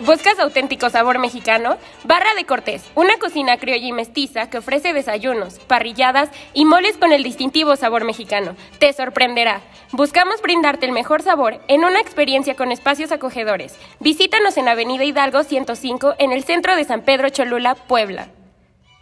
¿Buscas auténtico sabor mexicano? Barra de Cortés, una cocina criolla y mestiza que ofrece desayunos, parrilladas y moles con el distintivo sabor mexicano. Te sorprenderá. Buscamos brindarte el mejor sabor en una experiencia con espacios acogedores. Visítanos en Avenida Hidalgo 105 en el centro de San Pedro Cholula, Puebla.